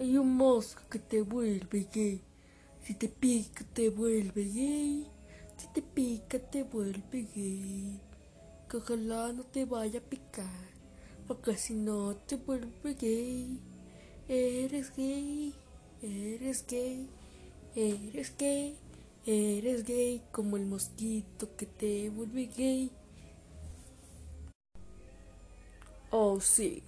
Hay un mosco que te vuelve gay. Si te pica, te vuelve gay. Si te pica, te vuelve gay. Que ojalá no te vaya a picar. Porque si no, te vuelve gay. Eres gay. Eres gay. Eres gay. Eres gay como el mosquito que te vuelve gay. Oh, sí.